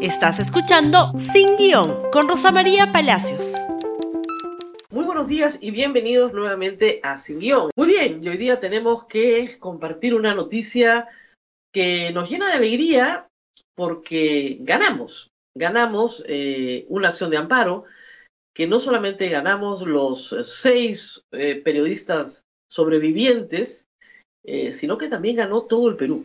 Estás escuchando Sin Guión con Rosa María Palacios. Muy buenos días y bienvenidos nuevamente a Sin Guión. Muy bien, y hoy día tenemos que compartir una noticia que nos llena de alegría porque ganamos. Ganamos eh, una acción de amparo que no solamente ganamos los seis eh, periodistas sobrevivientes, eh, sino que también ganó todo el Perú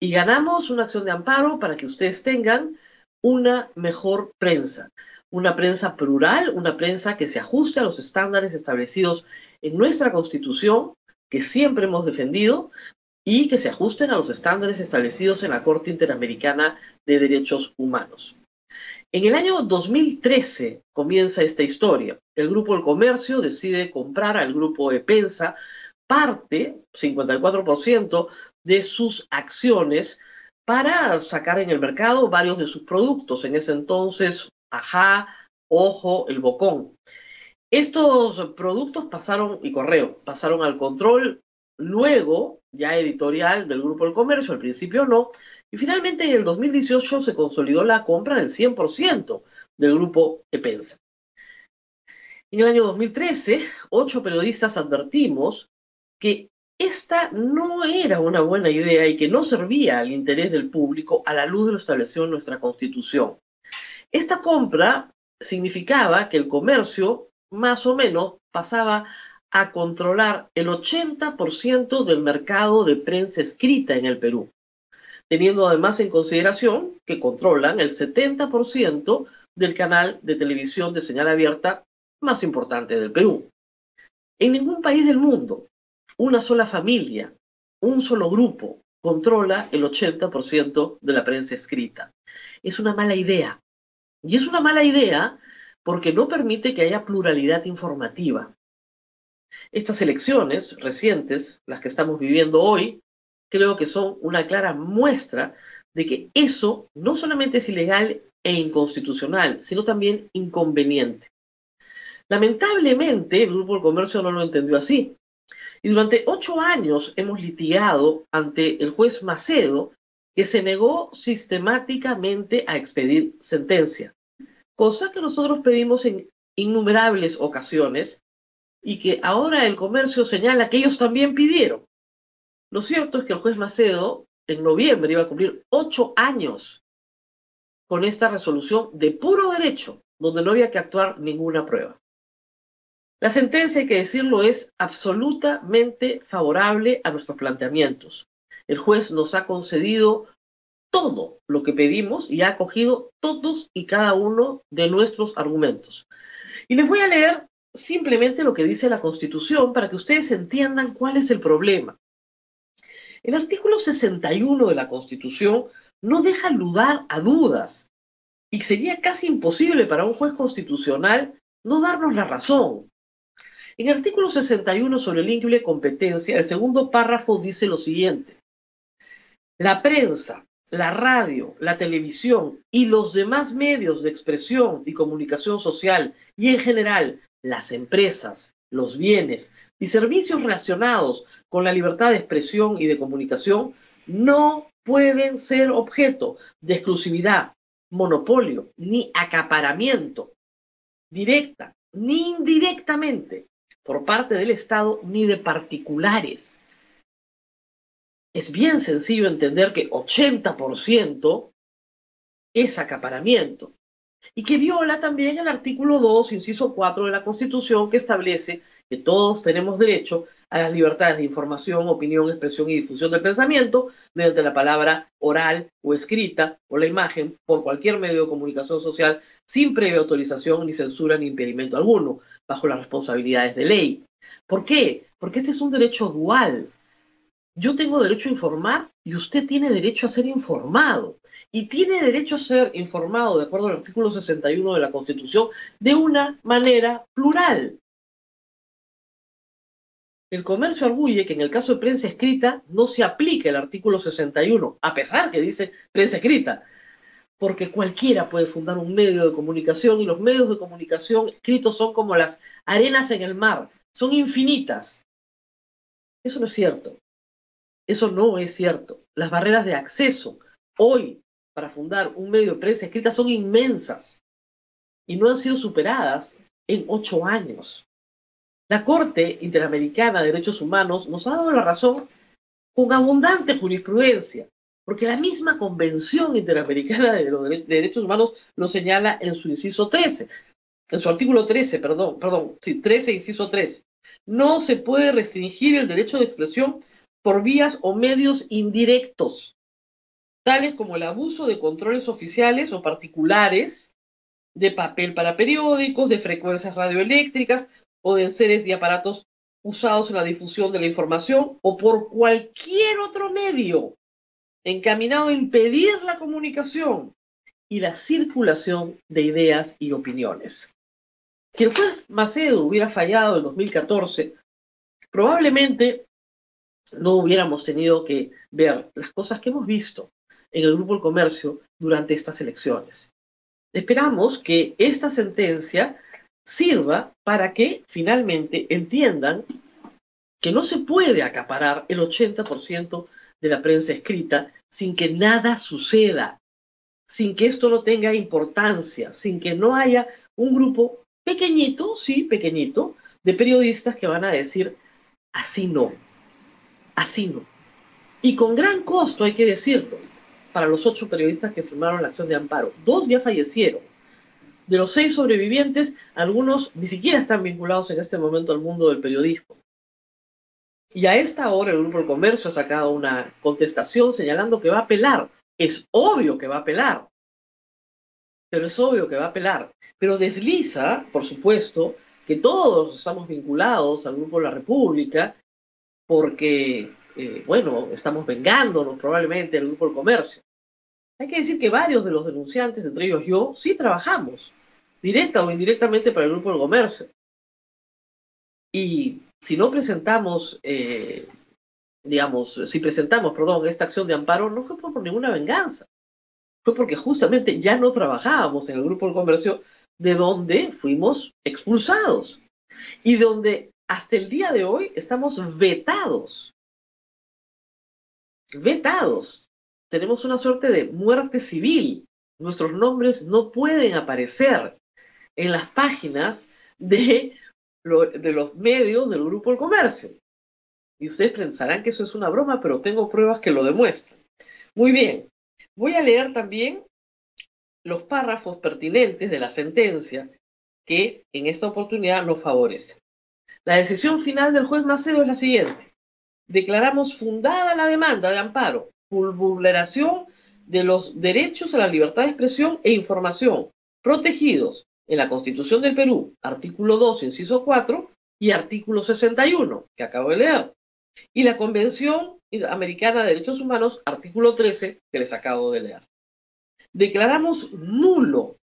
y ganamos una acción de amparo para que ustedes tengan una mejor prensa, una prensa plural, una prensa que se ajuste a los estándares establecidos en nuestra constitución, que siempre hemos defendido, y que se ajusten a los estándares establecidos en la Corte Interamericana de Derechos Humanos. En el año 2013 comienza esta historia. El Grupo El Comercio decide comprar al Grupo EPENSA parte, 54%, de sus acciones para sacar en el mercado varios de sus productos. En ese entonces, Ajá, Ojo, El Bocón. Estos productos pasaron, y Correo, pasaron al control luego, ya editorial del Grupo El Comercio, al principio no, y finalmente en el 2018 se consolidó la compra del 100% del Grupo Epensa. En el año 2013, ocho periodistas advertimos que esta no era una buena idea y que no servía al interés del público a la luz de lo establecido en nuestra Constitución. Esta compra significaba que el comercio más o menos pasaba a controlar el 80% del mercado de prensa escrita en el Perú, teniendo además en consideración que controlan el 70% del canal de televisión de señal abierta más importante del Perú. En ningún país del mundo una sola familia, un solo grupo, controla el 80% de la prensa escrita. Es una mala idea. Y es una mala idea porque no permite que haya pluralidad informativa. Estas elecciones recientes, las que estamos viviendo hoy, creo que son una clara muestra de que eso no solamente es ilegal e inconstitucional, sino también inconveniente. Lamentablemente, el Grupo del Comercio no lo entendió así. Y durante ocho años hemos litigado ante el juez Macedo, que se negó sistemáticamente a expedir sentencia, cosa que nosotros pedimos en innumerables ocasiones y que ahora el comercio señala que ellos también pidieron. Lo cierto es que el juez Macedo en noviembre iba a cumplir ocho años con esta resolución de puro derecho, donde no había que actuar ninguna prueba. La sentencia, hay que decirlo, es absolutamente favorable a nuestros planteamientos. El juez nos ha concedido todo lo que pedimos y ha acogido todos y cada uno de nuestros argumentos. Y les voy a leer simplemente lo que dice la Constitución para que ustedes entiendan cuál es el problema. El artículo 61 de la Constitución no deja lugar a dudas y sería casi imposible para un juez constitucional no darnos la razón. En el artículo 61 sobre el increíble competencia, el segundo párrafo dice lo siguiente. La prensa, la radio, la televisión y los demás medios de expresión y comunicación social y en general las empresas, los bienes y servicios relacionados con la libertad de expresión y de comunicación no pueden ser objeto de exclusividad, monopolio ni acaparamiento directa ni indirectamente por parte del Estado ni de particulares. Es bien sencillo entender que 80% es acaparamiento y que viola también el artículo 2, inciso 4 de la Constitución que establece que todos tenemos derecho a las libertades de información, opinión, expresión y difusión del pensamiento mediante la palabra oral o escrita o la imagen por cualquier medio de comunicación social sin previa autorización ni censura ni impedimento alguno bajo las responsabilidades de ley. ¿Por qué? Porque este es un derecho dual. Yo tengo derecho a informar y usted tiene derecho a ser informado. Y tiene derecho a ser informado, de acuerdo al artículo 61 de la Constitución, de una manera plural. El comercio arguye que en el caso de prensa escrita no se aplica el artículo 61, a pesar que dice prensa escrita porque cualquiera puede fundar un medio de comunicación y los medios de comunicación escritos son como las arenas en el mar, son infinitas. Eso no es cierto. Eso no es cierto. Las barreras de acceso hoy para fundar un medio de prensa escrita son inmensas y no han sido superadas en ocho años. La Corte Interamericana de Derechos Humanos nos ha dado la razón con abundante jurisprudencia, porque la misma Convención Interamericana de los Derechos Humanos lo señala en su inciso 13, en su artículo 13, perdón, perdón, sí, 13, inciso 13. No se puede restringir el derecho de expresión por vías o medios indirectos, tales como el abuso de controles oficiales o particulares, de papel para periódicos, de frecuencias radioeléctricas o de enseres y aparatos usados en la difusión de la información o por cualquier otro medio encaminado a impedir la comunicación y la circulación de ideas y opiniones. Si el juez Macedo hubiera fallado en 2014, probablemente no hubiéramos tenido que ver las cosas que hemos visto en el Grupo del Comercio durante estas elecciones. Esperamos que esta sentencia sirva para que finalmente entiendan que no se puede acaparar el 80% de la prensa escrita sin que nada suceda, sin que esto no tenga importancia, sin que no haya un grupo pequeñito, sí, pequeñito, de periodistas que van a decir, así no, así no. Y con gran costo, hay que decirlo, para los ocho periodistas que firmaron la acción de amparo. Dos ya fallecieron. De los seis sobrevivientes, algunos ni siquiera están vinculados en este momento al mundo del periodismo. Y a esta hora el Grupo del Comercio ha sacado una contestación señalando que va a apelar. Es obvio que va a apelar. Pero es obvio que va a apelar. Pero desliza, por supuesto, que todos estamos vinculados al Grupo de la República porque, eh, bueno, estamos vengándonos probablemente del Grupo del Comercio. Hay que decir que varios de los denunciantes, entre ellos yo, sí trabajamos, directa o indirectamente para el Grupo del Comercio. Y si no presentamos, eh, digamos, si presentamos, perdón, esta acción de amparo, no fue por ninguna venganza. Fue porque justamente ya no trabajábamos en el grupo del comercio de donde fuimos expulsados y donde hasta el día de hoy estamos vetados. Vetados. Tenemos una suerte de muerte civil. Nuestros nombres no pueden aparecer en las páginas de de los medios del Grupo El Comercio. Y ustedes pensarán que eso es una broma, pero tengo pruebas que lo demuestran. Muy bien, voy a leer también los párrafos pertinentes de la sentencia que en esta oportunidad nos favorecen. La decisión final del juez Macedo es la siguiente. Declaramos fundada la demanda de amparo por vulneración de los derechos a la libertad de expresión e información protegidos en la Constitución del Perú, artículo 2, inciso 4, y artículo 61, que acabo de leer, y la Convención Americana de Derechos Humanos, artículo 13, que les acabo de leer. Declaramos nulo,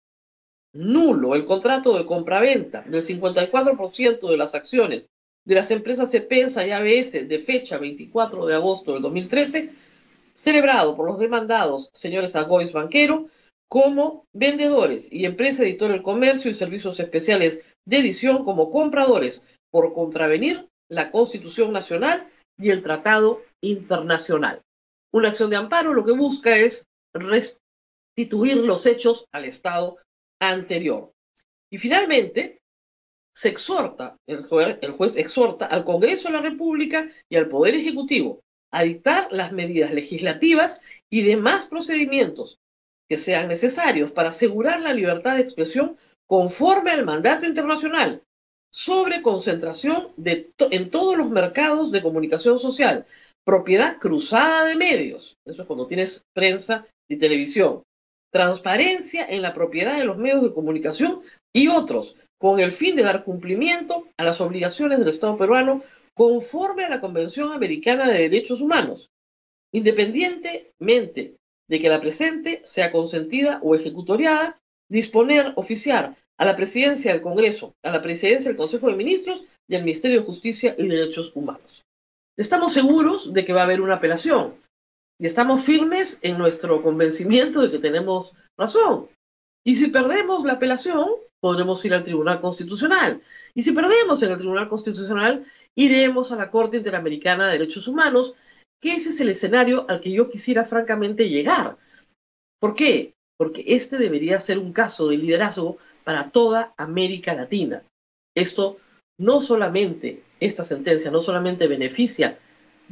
nulo el contrato de compraventa del 54% de las acciones de las empresas Cepensa y ABS de fecha 24 de agosto del 2013, celebrado por los demandados señores Agois Banquero, como vendedores y empresa editora del comercio y servicios especiales de edición como compradores por contravenir la Constitución Nacional y el Tratado Internacional. Una acción de amparo lo que busca es restituir los hechos al estado anterior. Y finalmente, se exhorta, el juez, el juez exhorta al Congreso de la República y al Poder Ejecutivo a dictar las medidas legislativas y demás procedimientos que sean necesarios para asegurar la libertad de expresión conforme al mandato internacional sobre concentración en todos los mercados de comunicación social, propiedad cruzada de medios, eso es cuando tienes prensa y televisión, transparencia en la propiedad de los medios de comunicación y otros, con el fin de dar cumplimiento a las obligaciones del Estado peruano conforme a la Convención Americana de Derechos Humanos, independientemente de que la presente sea consentida o ejecutoriada, disponer, oficiar a la presidencia del Congreso, a la presidencia del Consejo de Ministros y al Ministerio de Justicia y Derechos Humanos. Estamos seguros de que va a haber una apelación y estamos firmes en nuestro convencimiento de que tenemos razón. Y si perdemos la apelación, podremos ir al Tribunal Constitucional. Y si perdemos en el Tribunal Constitucional, iremos a la Corte Interamericana de Derechos Humanos que ese es el escenario al que yo quisiera francamente llegar. ¿Por qué? Porque este debería ser un caso de liderazgo para toda América Latina. Esto no solamente, esta sentencia no solamente beneficia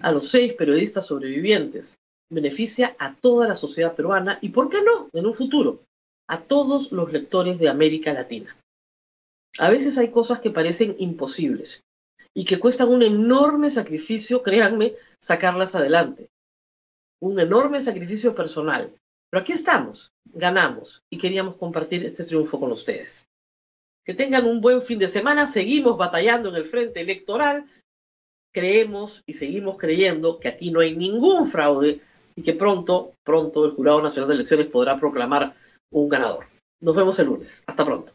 a los seis periodistas sobrevivientes, beneficia a toda la sociedad peruana y, ¿por qué no?, en un futuro, a todos los lectores de América Latina. A veces hay cosas que parecen imposibles y que cuestan un enorme sacrificio, créanme, sacarlas adelante. Un enorme sacrificio personal. Pero aquí estamos, ganamos y queríamos compartir este triunfo con ustedes. Que tengan un buen fin de semana, seguimos batallando en el frente electoral, creemos y seguimos creyendo que aquí no hay ningún fraude y que pronto, pronto el Jurado Nacional de Elecciones podrá proclamar un ganador. Nos vemos el lunes. Hasta pronto.